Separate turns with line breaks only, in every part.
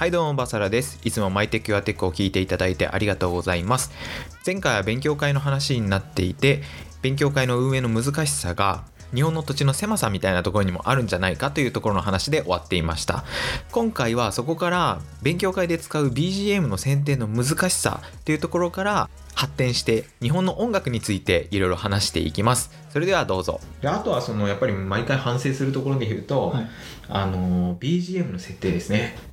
はいどうもバサラです。いつもマイテックアテックを聞いていただいてありがとうございます。前回は勉強会の話になっていて勉強会の運営の難しさが日本の土地の狭さみたいなところにもあるんじゃないかというところの話で終わっていました。今回はそこから勉強会で使う BGM の選定の難しさというところから発展して日本の音楽についていろいろ話していきます。それではどうぞ。であとはそのやっぱり毎回反省するところで言うと、
はい。
あの BGM の設定ですね。
お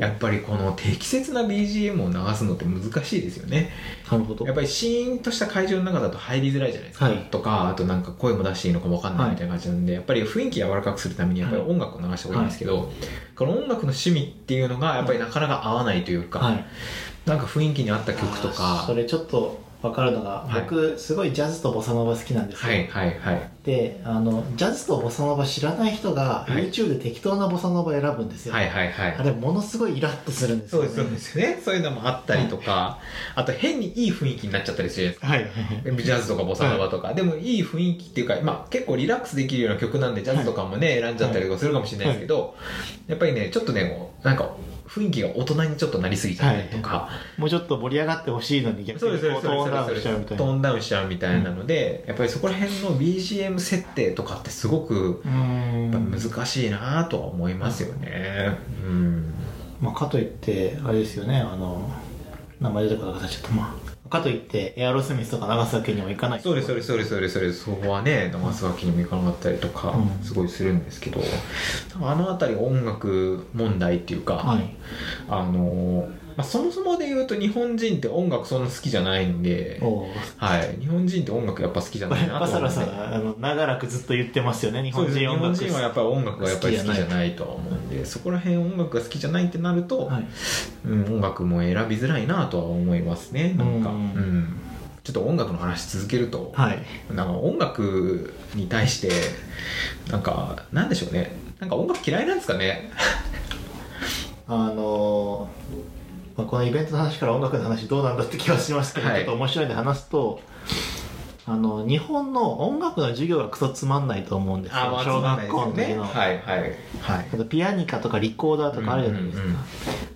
やっぱりこの適切な BGM を流すのって難しいですよね。
なるほど。
やっぱりシーンとした会場の中だと入りづらいじゃないですか、
はい。
とかあとなんか声も出していいのかもわかんないみたいな感じなんで、やっぱり雰囲気柔らかくするためにやっぱり音楽を流した方がいいんですけど、この音楽の趣味っていうのがやっぱりなかなか合わないというか、
はい。
なんか雰囲気に合った曲とか。
それちょっと分かるのが、
はい。
僕すごいジャズとボサノバ好きなんですよ、
はいはいはい。
であのジャズとボサノバ知らない人が
はい。
YouTube で適当なボサノバ選ぶんですよ、
はいはいはい。
あれものすごいイラッとするんですよ、ね、
そうですそうですよね。そういうのもあったりとか、あと変にいい雰囲気になっちゃったりするじゃないですか。
はい
ジャズとかボサノバとか、でもいい雰囲気っていうか、まあ、結構リラックスできるような曲なんでジャズとかもね、選んじゃったりとかするかもしれないですけど、やっぱりねちょっとねこうなんか雰囲気が大人にちょっとなりすぎちゃったりとか、
もうちょっ盛り上がってほしいのに逆にトーンダウンしちゃうみたいな。
トーンダウンしちゃうみたいなので、やっぱりそこら辺の BGM 設定とかってすごく難しいなとは思いますよね。うん。
まあ、かといってあれですよねあの名前出てこなかったちょっとまあかといってエアロスミスとか長崎にも行かない。
そうですそうですそうですそうです。そうですそこはね流すわけにもいかなかったりとか
うん
すごいするんですけど、あの辺り音楽問題っていうか、
はい
あのまあ、そもそもで言うと日本人って音楽そんな好きじゃないんで、はい、日本人って音楽やっぱ好きじゃないなと思うんで。
さんあの長らくずっと言ってますよね日
そうです。日本
本人音楽。
人はやっぱり音楽がやっぱり好きじゃないとは思うんでそこら辺音楽が好きじゃないってなると、
はい。
うん、音楽も選びづらいなとは思いますねなんか、
う
うん。んちょっと音楽の話続けると、
はい。
なんか音楽に対してなんかなんでしょうね。なんか音楽嫌いなんですかね。
あのまあ、このイベントの話から音楽の話どうなんだって気はしますけど、
はい。
ちょっと面白いんで話すとあの日本の音楽の授業がクソつまんないと思うんですよ。
まあ
小学校の時の、
はいはい。はい。
ピアニカとかリコーダーとかあるじゃないですか、
うんうんうん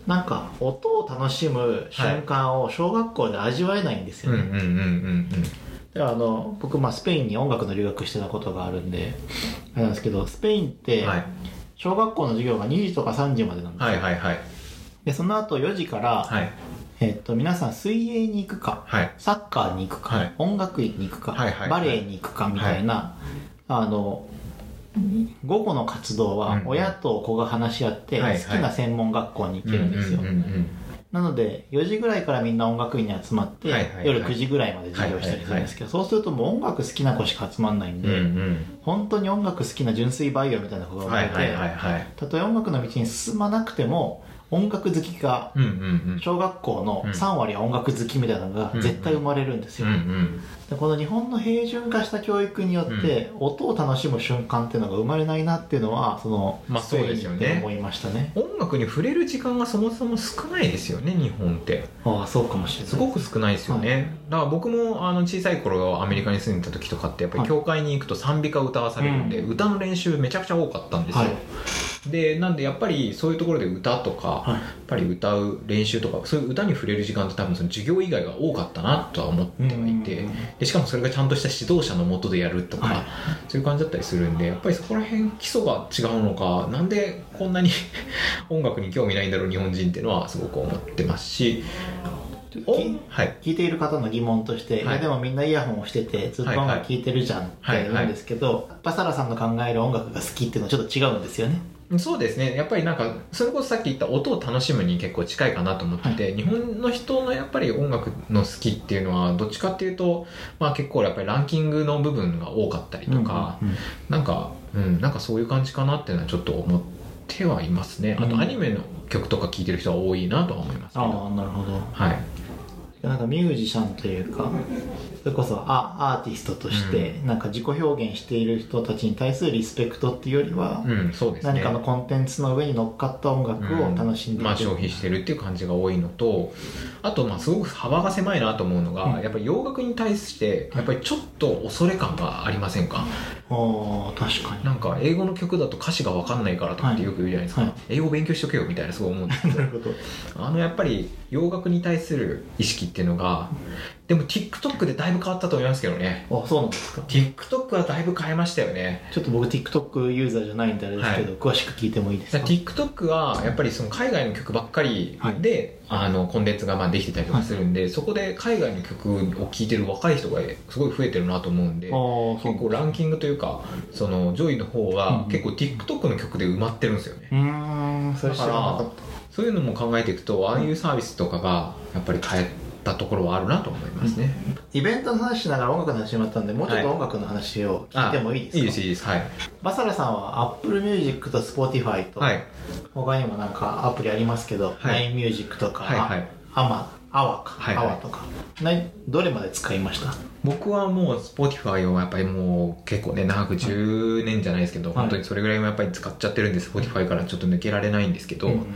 なんか音を楽しむ瞬間を小学校で味わえないんですよね、
うんうんうんうん
であの僕、まあ、スペインに音楽の留学してたことがあるんであれなんですけどスペインっ
うん
て
はい。
小学校の授業が2時とか3時までなんですよ、
はいはいはい
でその後4時から、
はい。
えっと皆さん水泳に行くか
はい。
サッカーに行くか、
はい。
音楽院に行くか、
はい
バレエに行くかみたいな、あの午後の活動は
うん
親と子が話し合って好きな専門学校に行けるんですよ、なので4時ぐらいからみんな音楽院に集まって、夜9時ぐらいまで授業したりするんですけど、そうするともう音楽好きな子しか集まんないん
うん
で、
うん。
本当に音楽好きな純粋バイオみたいな子が生まれて、たとえ音楽の道に進まなくても音楽好きが小学校の
うん。
3割は音楽好きみたいなのが絶対生まれるんですよ、でこの日本の平準化した教育によって、音を楽しむ瞬間っていうのが生まれないなっていうのはその
まあそうですよね。
で思いましたね。
音楽に触れる時間がそもそも少ないですよね日本って。
ああそうかもしれない
す。ごく少ないですよね、だから僕もあの小さい頃アメリカに住んでた時とかってやっぱり教会に行くと賛美歌を歌わされるんで、
うん。
歌の練習めちゃくちゃ多かったんですよ、
はい
でなんでやっぱりそういうところで歌とか、
はい。
やっぱり歌う練習とかそういう歌に触れる時間って多分その授業以外が多かったなとは思ってはいて、
うん
でしかもそれがちゃんとした指導者のもとでやるとか、
はい。
そういう感じだったりするんでやっぱりそこら辺基礎が違うのかなんでこんなに 音楽に興味ないんだろう日本人っていうのはすごく思ってますしはい。
聞いている方の疑問として、
はい。
い、やでもみんなイヤホンをしててずっと音楽聴いてるじゃんって言うんですけど、バサラさんの考える音楽が好きっていうのはちょっと違うんですよね。
そうですね。やっぱりなんかそれこそさっき言った音を楽しむに結構近いかなと思ってて、日本の人のやっぱり音楽の好きっていうのはどっちかっていうと、まあ、結構やっぱりランキングの部分が多かったりとか、
うんうん
なんか、うん、なんかそういう感じかなっていうのはちょっと思ってはいますねあ
うん
とアニメの曲とか聴いてる人は多いなとは思いますけど、
ああなるほど
はい
なんかミュージシャンというかそれこそアアーティストとしてなんか自己表現している人たちに対するリスペクトっていうよりは、
うんそうですね。
何かのコンテンツの上に乗っかった音楽を楽しんでいる、
まあ、消費してるっていう感じが多いのとあとまあすごく幅が狭いなと思うのが、
うん。
やっぱり洋楽に対してやっぱりちょっと恐れ感がありませんか、
おー確かに。
なんか英語の曲だと歌詞が分かんないからとかってよく言うじゃないですか、
はい。
英語勉強しとけよみたいなすごい思うんですけど
なるほど。
あのやっぱり洋楽に対する意識っていうのがでも TikTok でだいぶ変わったと思いますけどね。
あそうなんですか。
TikTok はだいぶ変えましたよね。
ちょっと僕 TikTok ユーザーじゃないんであれですけど、詳しく聞いてもいいですか
？TikTok はやっぱりその海外の曲ばっかりで、あのコンテンツがまあできてたりとかするんで、そこで海外の曲を聴いてる若い人がすごい増えてるなと思うんで結構ランキングというかその上位の方は
うん
結構 TikTok の曲で埋まってるんですよね、
うーんそれ知らなかっ
そういうのも考えていくとああいうサービスとかがやっぱり変えたところはあるなと思いますね、
たイベントの話しながら音楽の話になったんでもう。ちょっと音楽の話を聞いてもいいですか、
い。いですいいです。はい。
バサラさんは Apple Music と Spotify と、
はい。
他にもなんかアプリありますけど、
はい。
LINE Music とか、
はいはい。
アマアワか、
はいはい。
アワとか。などれまで使いました？
僕はもう Spotify をやっぱりもう結構ね長く10年じゃないですけど、
はい。
本当にそれぐらいもやっぱり使っちゃってるんで Spotify からちょっと抜けられないんですけど、
うん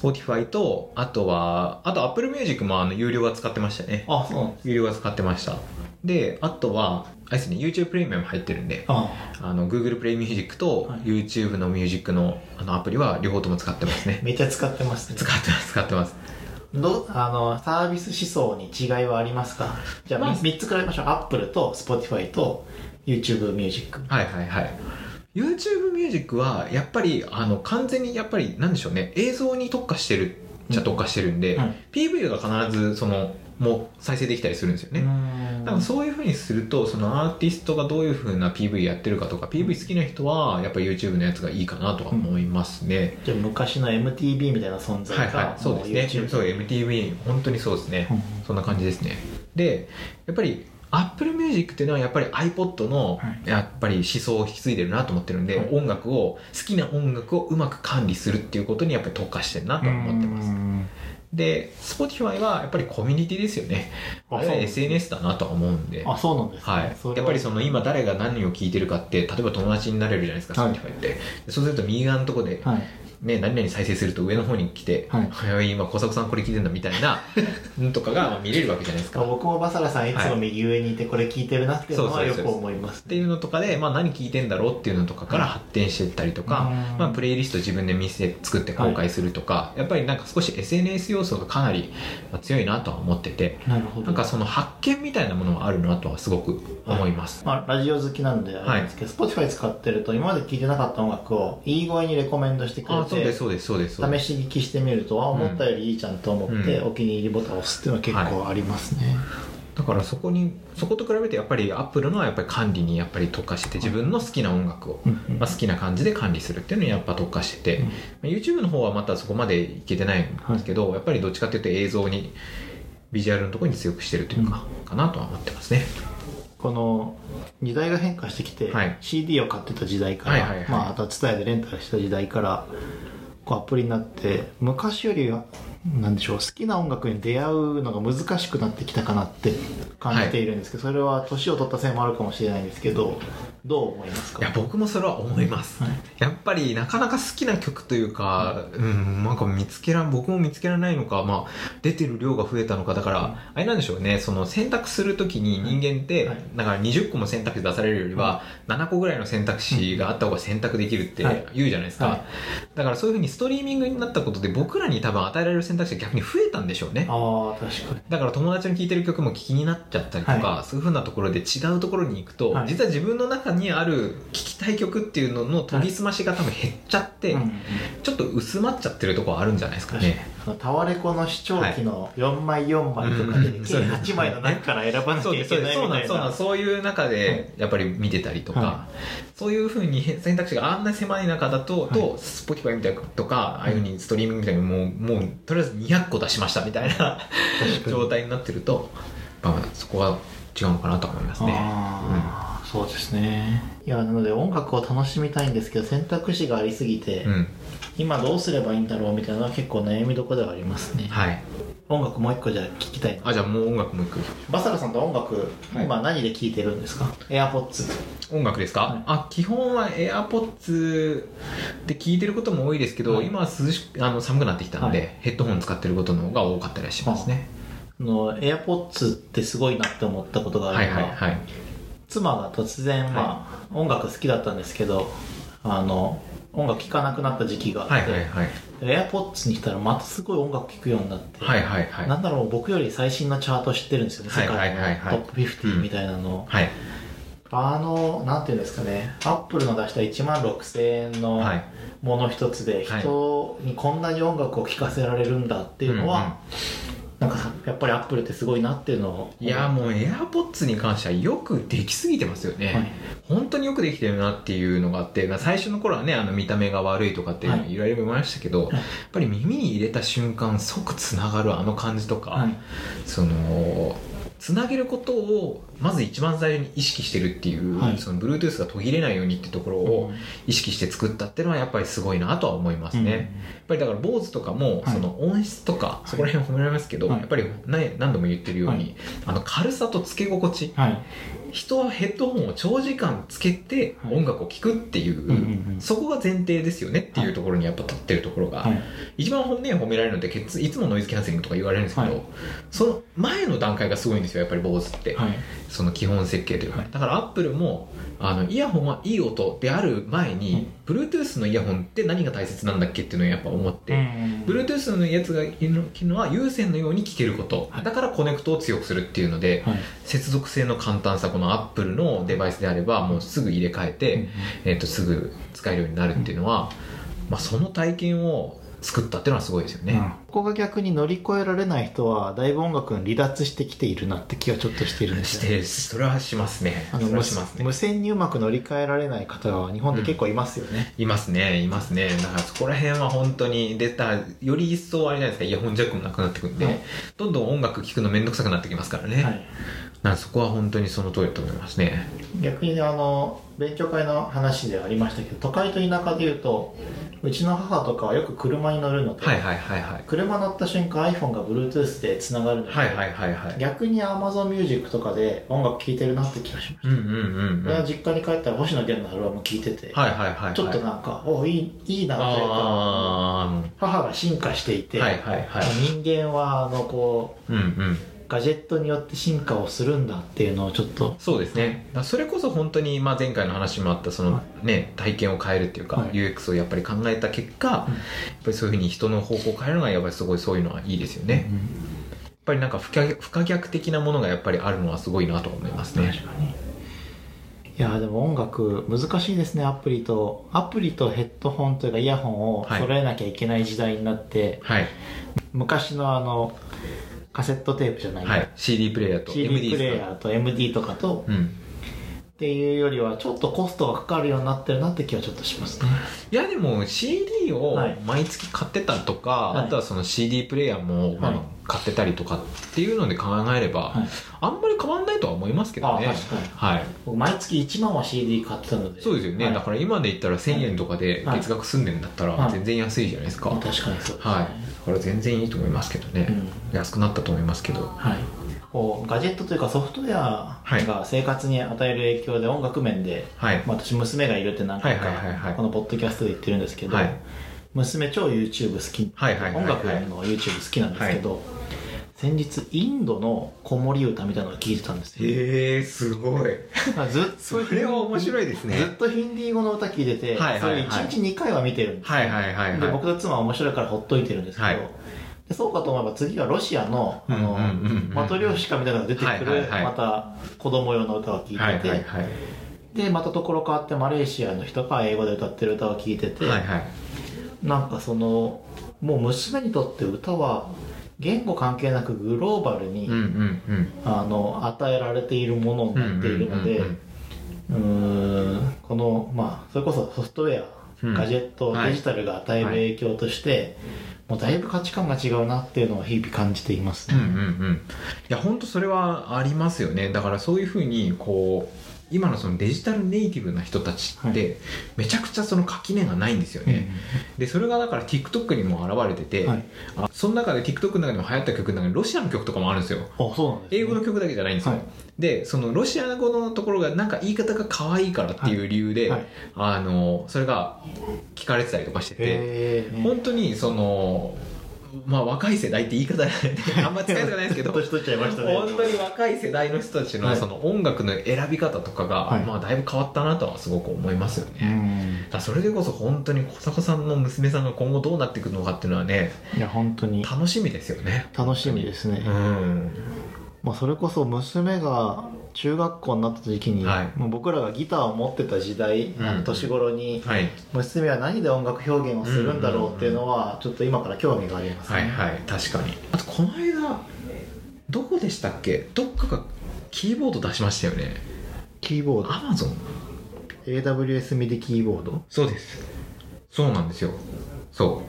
Spotify とあとはあと Apple Music もあの有料は使ってましたね。
あそうなんです。
有料は使ってました。であとはあれですね YouTube プレミアム入ってるんで
あ。
あの Google プレイミュージックと
はい。
YouTube のミュージックのあのアプリは両方とも使ってますね。
めっちゃ使ってますね。
使ってます使ってます。
どあのサービス思想に違いはありますか？じゃあ、
まあ。
み3つ比べましょう。Apple と Spotify と YouTube ミュージック
はいはいはい YouTube ミュージックはやっぱりあの完全にやっぱりなんでしょうね。映像に特化してるじゃ特化してるんで、
うん
PV が必ずそのもう再生できたりするんですよね、だからそういうふうにするとそのアーティストがどういうふうな PV やってるかとか PV 好きな人はやっぱり YouTube のやつがいいかなとは思いますね、
じゃあ昔の MTV みたいな存在
はい
が、
はい。そうですね。そう MTV 本当にそうですね、
うん。
そんな感じですね。でやっぱり Apple Music っていうのはやっぱり iPod の
はい。
やっぱり思想を引き継いでるなと思ってるんで、
はい。
音楽を好きな音楽をうまく管理するっていうことにやっぱり特化してるなとは思ってます。で Spotify はやっぱりコミュニティですよね。
あ
あれは SNS だなとは思うんで。
あそうなんですね、
はい。やっぱりその今誰が何を聞いてるかって例えば友達になれるじゃないですか、
はい。
Spotify って。でそうすると右側のとこで、
はい
ね、何々再生すると上の方に来て「
はい。
はい、今小作さんこれ聞いてんだ」みたいなの とかがまあ見れるわけじゃないですか。っ
僕もバサラさんいつも右上にいてこれ聞いてるなっていうのはよく思います。
ていうのとかで、まあ、何聞いてんだろうっていうのとかから発展していったりとか、
うん。
まあ、プレイリスト自分で見せ作って公開するとか、やっぱりなんか少し SNS 要素がかなりまあ強いなとは思ってて
なるほど。
なんかその発見みたいなものはあるなとはすごく思います。
まあ、ラジオ好きなんであれですけど、Spotify 使ってると今まで聴いてなかった音楽をいい声にレコメンドしてくれ
あそうです
て
そうですそうですそうです。
試し聞きしてみるとあ思ったよりいいじゃんと思って、
うん。
お気に入りボタンを押すっていうのは結構ありますね、
だからそこにそこと比べてやっぱりアップルのはやっぱり管理にやっぱり特化してて自分の好きな音楽を、まあ、好きな感じで管理するっていうのにやっぱ特化してて、
うん。
まあ YouTube の方はまたそこまでいけてないんですけど、やっぱりどっちかっていうと映像にビジュアルのところに強くしてるというか、かなとは思ってますね
この時代が変化してきて、
はい。
CD を買ってた時代から、
はいはいはい。
まあ、あとは TSUTAYA でレンタルした時代からこうアプリになって昔よりはなんでしょう好きな音楽に出会うのが難しくなってきたかなって感じているんですけど、それは年を取ったせいもあるかもしれないんですけどどう思いますか？
いや僕もそれは思います、
はい。
やっぱりなかなか好きな曲というか、うん、なんか見つけら僕も見つけられないのか、まあ、出てる量が増えたのかだから、あれなんでしょうね。その選択するときに人間って、
はい。
だから20個も選択肢出されるよりは、7個ぐらいの選択肢があった方が選択できるって
はい。
言うじゃないですか、
はい。
だからそういうふうにストリーミングになったことで僕らに多分与えられる選択肢が逆に増えたんでしょうね。
ああ確かに。
だから友達の聴いてる曲も気になっちゃったりとか、
は
そういうふうなところで違うところに行くと、
はい。
実は自分の中にある聴きたい曲っていうのの研ぎ澄ましが多分減っちゃって、
うん
ちょっと薄まっちゃってるところあるんじゃないですかね。
タワレコの視聴器の4枚4枚とかで、
うん。
計8枚の中から選ばなきゃいけ
な
いみたいな。
そういう中でやっぱり見てたりとか、
は
そういうふうに選択肢があんな狭い中だと、
はい。
と Spotify みたいなとかああいうふうにストリーミングみたいにもうもうとりあえず200個出しましたみたいな状態になってると、まあ、そこは違うのかなと思いますね。
ああ、そうですね。いやなので音楽を楽しみたいんですけど選択肢がありすぎて、
うん、
今どうすればいいんだろうみたいなのは結構悩みどころではありますね。
はい。
音楽もう一個じゃあ聞きたい。
あじゃあもう音楽もう一個
バサラさんと音楽、
はい。
今何で聴いてるんですか ?AirPods
音楽ですか、
はい。
あ基本は AirPods で聞いてることも多いですけど、
はい。
今は涼しあの寒くなってきたので、
はい。
ヘッドホン使ってることの方が多かったりはしますね、
の AirPods ってすごいなって思ったことがあ
はい
るのが、
はいはい
妻が突然、まあ音楽好きだったんですけどあの音楽聴かなくなった時期があって、
はいはいはい。
で AirPods にしたらまたすごい音楽聴くようになって、
はいはいはい。
なんだろう僕より最新のチャート知ってるんですよね世
はいはい
界の
はい。はい
トップ50みたいなの。を、
はい。
あのなんていうんですかねアップルの出した1万6000円の
はい。
もの一つで
はい
人にこんなに音楽を聴かせられるんだっていうのは、なんかやっぱりアップルってすごいなっていうのを。
いやもう AirPods に関してはよくできすぎてますよね、
はい。
本当によくできてるなっていうのがあってまあ最初の頃はねあの見た目が悪いとかっていろい。ろ言いましたけど、
い。
やっぱり耳に入れた瞬間即つながるあの感じとか、
はい。
そのつなげることをまず一番最初に意識してるっていう、
はい。
その Bluetooth が途切れないようにってところを意識して作ったっていうのはやっぱりすごいなとは思いますね、
うん。
やっぱりだから BOSE とかも
はい。
その音質とかそこら辺褒められますけど、
はい。
やっぱりね何度も言ってるように、
はい。
あの軽さとつけ心地
はい
人はヘッドホンを長時間つけて
はい。
音楽を聴くっていう、そこが前提ですよねっていうところにやっぱ立ってるところが、
はい。
一番 BOSE 褒められるのっていつもノイズキャンセリングとか言われるんですけど、
はい。
その前の段階がすごいんですよやっぱり BOSE って、
はい。
その基本設計というか、
はい。
だからアップルもあのイヤホンはいい音である前に、Bluetooth のイヤホンって何が大切なんだっけっていうのをやっぱ思って、Bluetooth のやつがいいのは有線のように聞けること、
はい。
だからコネクトを強くするっていうので、
はい。
接続性の簡単さこのアップルのデバイスであればもうすぐ入れ替えて、えー、とすぐ使えるようになるっていうのは、まあ、その体験を作ったっていうのはすごいですよね、
うん。ここが逆に乗り越えられない人はだいぶ音楽に離脱してきているなって気はちょっとしているんですよね。
してそれはしますね。
あの無
はしますね。
無線にうまく乗り換えられない方は日本で結構いますよね、
いますねいますね。だからそこら辺は本当にでたより一層あれじゃないですか。イヤホンジャックもなくなってくんで、
はい
どんどん音楽聴くの面倒くさくなってきますからね、
はい
なそこは本当にその通りだと思いますね。
逆にあの勉強会の話ではありましたけど都会と田舎でいうとうちの母とかはよく車に乗るので、
はいはいはいはい。
車乗った瞬間 iPhone が Bluetooth でつながるので、
はいはいはいはい。
逆に AmazonMusic とかで音楽聴いてるなって気がしました、
うんうんうんうん。
実家に帰ったら星野源のアルバム聴いてて、
はいはいはい
ちょっとなんかおいいいいなというか
あ
母が進化していて、
あはいはいはい。
人間はあのこう
うんうん
ガジェットによって進化をするんだっていうのをちょっと。
そうですね。それこそ本当に、まあ、前回の話もあったその、ね、体験を変えるっていうか、
はい。
UX をやっぱり考えた結果、やっぱりそういうふうに人の方向を変えるのはやっぱりすごいそういうのはいいですよね、やっぱりなんか不可不可逆的なものがやっぱりあるのはすごいなと思いますね。
確かに。いやでも音楽難しいですねアプリと。アプリとヘッドホンというかイヤホンを
はい。
揃えなきゃいけない時代になって、
はい、
昔のあのカセットテープじゃない、
はい、CD プレイヤーと
CD プレイヤーと MD とかと
うん
っていうよりはちょっとコストがかかるようになってるなって気はちょっとしますね。
いやでも CD を
はい。
毎月買ってたとか、
はい。
あとはその CD プレイヤーもまあ
はい。
買ってたりとかっていうので考えれば、
はい。
あんまり変わんないとは思いますけどね。はい。
僕毎月1万は CD 買ってたので。
そうですよね、
はい。
だから今で言ったら1000円とかで
はい。
月額済んでんだったら
はい。
全然安いじゃないですか、
確かにそうですね。
だから全然いいと思いますけどね、安くなったと思いますけど。
はい、こうガジェットというかソフトウェアが生活に与える影響で音楽面で、
はい。
まあ、私娘がいるって何回か
はいはいはいはい。
このポッドキャストで言ってるんですけど、
はい。
娘超 YouTube 好き、
はいはいはいはい。
音楽の YouTube 好きなんですけど、先日インドの子守歌みたいなのを聞いてたんですよ。
へえすごい。
まあずっと
それは面白いですね。
ずっとヒンディー語の歌聞いてて、
はいはいはい。
それ1日2回は見てるんですよ。
はいはいはいはい。
で僕と妻は面白いからほっといてるんですけど、
はい
でそうかと思えば次はロシアのあの、マトリョーシカみたいなのが出てくる、また子供用の歌を聴いてて、でまたところ変わってマレーシアの人が英語で歌ってる歌を聴いてて、
はいはい。
なんかそのもう娘にとって歌は言語関係なくグローバルに、あの与えられているものになっているので、
うん
このまあそれこそソフトウェア、
うん
ガジェット、
はい。
デジタルが与える影響として、もうだいぶ価値観が違うなっていうのを日々感じていますね、
うんうんうん。いや本当それはありますよね。だからそういうふうにこう今のそのデジタルネイティブな人たちっ
は
てめちゃくちゃその垣根がないんですよね、でそれがだから TikTok にも現れてて、
はい。
あその中で TikTok の中でも流行った曲の中にロシアの曲とかもあるんですよ。
ね、
英語の曲だけじゃないんですよ、
はい。
でそのロシア語のところがなんか言い方が可愛いからっていう理由で、
はい。はい。
あのそれが聞かれてたりとかしてて本当にそのまあ若い世代って言い方あんま使いたくないですけど
年取っちゃいましたね。
本当に若い世代の人たち
はい。
のその音楽の選び方とかが、
はい。
まあだいぶ変わったなとはすごく思いますよ
う
ね、
ん。
だそれでこそ本当に小迫さんの娘さんが今後どうなっていくのかっていうのはね
いや本当に。
楽しみですよね。
楽しみですね、
うん
まあ、それこそ娘が中学校になった時期に、
はい。
もう僕らがギターを持ってた時代、
うん。
あの年頃に
はい。
娘は何で音楽表現をするんだろうっていうのはちょっと今から興味がありますね、
はいはい。確かに。あとこの間どこでしたっけ？どっかがキーボード出しましたよね。
キーボード？
アマゾン
AWS ミディキーボード？
そうです。そうなんですよ。そ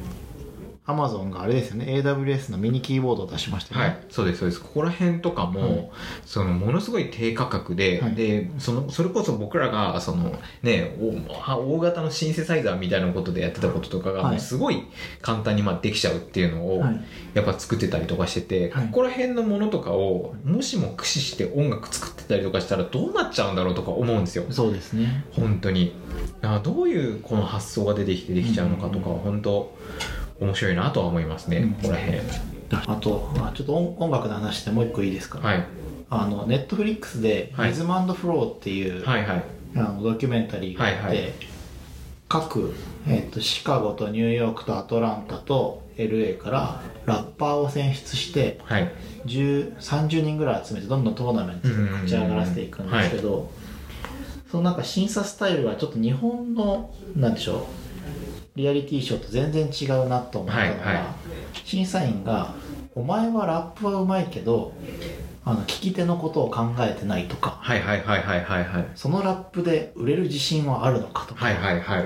Amazon があれですよね。AWS のミニキーボードを出しましたよね、
うはい。そうですそうです。ここら辺とかも、
はい。
そのものすごい低価格で、
はい。
でそのそれこそ僕らがそのねお大型のシンセサイザーみたいなことでやってたこととかが、
はい。
すごい簡単にまあできちゃうっていうのを、
はい。
やっぱ作ってたりとかしてて、
はい。
ここら辺のものとかをもしも駆使して音楽作ってたりとかしたらどうなっちゃうんだろうとか思うんですよ。
そうですね。
本当に。どういうこの発想が出てきてできちゃうのかとかは本当面白いなとは思いますね、
うん。
ここら辺。
あとあちょっと音音楽の話でもう一個いいですか、
はい。
あのネットフリックスで「
はい。
リズムフロー」っていう、
はいはい。
あのドキュメンタリーがあって、
はいはい。
各、えっとシカゴとニューヨークとアトランタと LA からラッパーを選出して
はい。
10 30人ぐらい集めてどんどんトーナメントで勝ち上がらせていくんですけど、そのなんか審査スタイルはちょっと日本のなんでしょうリアリティショーと全然違うなと思ったのが、
はいはい。
審査員が「お前はラップはうまいけどあの聞き手のことを考えてない」とか
はいはいはいはいはいはい「
そのラップで売れる自信はあるのか」とか、
はいはいはい。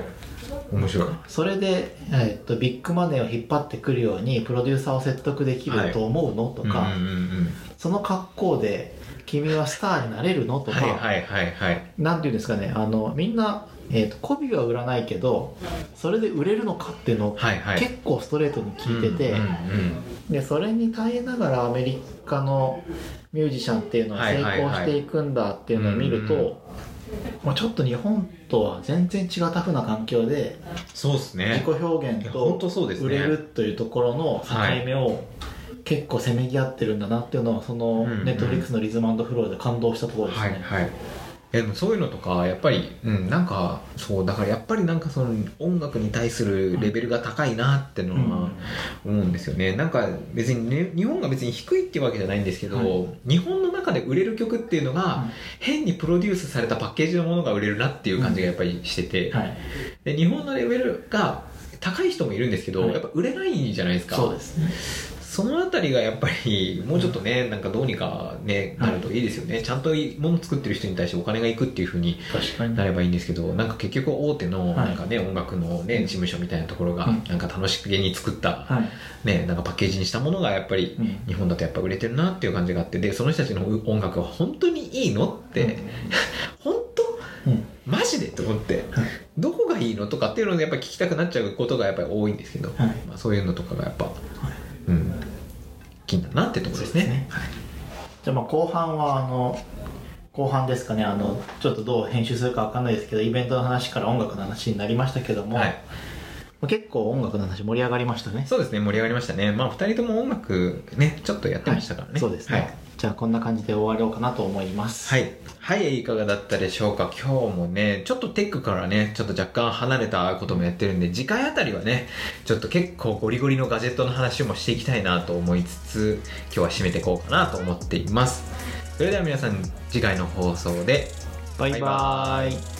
面白い。
それで、えっとビッグマネーを引っ張ってくるようにプロデューサーを説得できると思うの、とか、
うんうんうん。
その格好で君はスターになれるのと
うん
か、
はいはいはいはい。
なんていうんですかねあのみんな、えー、と媚びは売らないけどそれで売れるのかっていうのを
はいはい。
結構ストレートに聞いてて、
うんうんうん。
でそれに耐えながらアメリカのミュージシャンっていうのは成功していくんだっていうのを見ると、
はいはい
もうちょっと日本とは全然違うタフな環境で
そうです
自
ね
己表現と売れるというところの境目を結構せめぎ合ってるんだなっていうのはそのネットフリックスのリズムフローで感動したところですね。
はいはいでもそういうのとかやっぱり、うん、なんかそうだからやっぱりなんかその音楽に対するレベルが高いなってのは思うんですよね、なんか別に、ね、日本が別に低いっていうわけじゃないんですけど、
はい。
日本の中で売れる曲っていうのが、変にプロデュースされたパッケージのものが売れるなっていう感じがやっぱりしてて、
はい、
で日本のレベルが高い人もいるんですけど、
はい。
やっぱ売れないじゃないですか。
そうですね。
そのあたりがやっぱりもうちょっとね、なんかどうにかねなるといいですよね、ちゃんと物作ってる人に対してお金がいくっていうふうに。なればいいんですけどなんか結局大手の
はい。
なんかね、音楽のね事務所みたいなところが
うん。
なんか楽しげに作った、
はい。
ねなんかパッケージにしたものがやっぱり
うん。
日本だとやっぱ売れてるなっていう感じがあってでその人たちの音楽は本当にいいのって、本当？
うん。
マジでって思って、
はい。
どこがいいのとかっていうのをやっぱり聞きたくなっちゃうことがやっぱり多いんですけど、
はい。
まあ、そういうのとかがやっぱ、うん。気になってところですね。
すね。じゃあまあ後半はあの後半ですかね。あのちょっとどう編集するかわかんないですけどイベントの話から音楽の話になりましたけども、
はい。
まあ結構音楽の話盛り上がりましたね。
そうですね。盛り上がりましたね。まあ2人とも音楽ねちょっとやってましたからね、
そうですね、
はい
じゃあこんな感じで終わろうかなと思います
はい。はい、いかがだったでしょうか？今日もね、ちょっとテックからね、ちょっと若干離れたこともやってるんで、次回あたりはね、ちょっと結構ゴリゴリのガジェットの話もしていきたいなと思いつつ、今日は締めていこうかなと思っています。それでは皆さん、次回の放送で、
バイバイ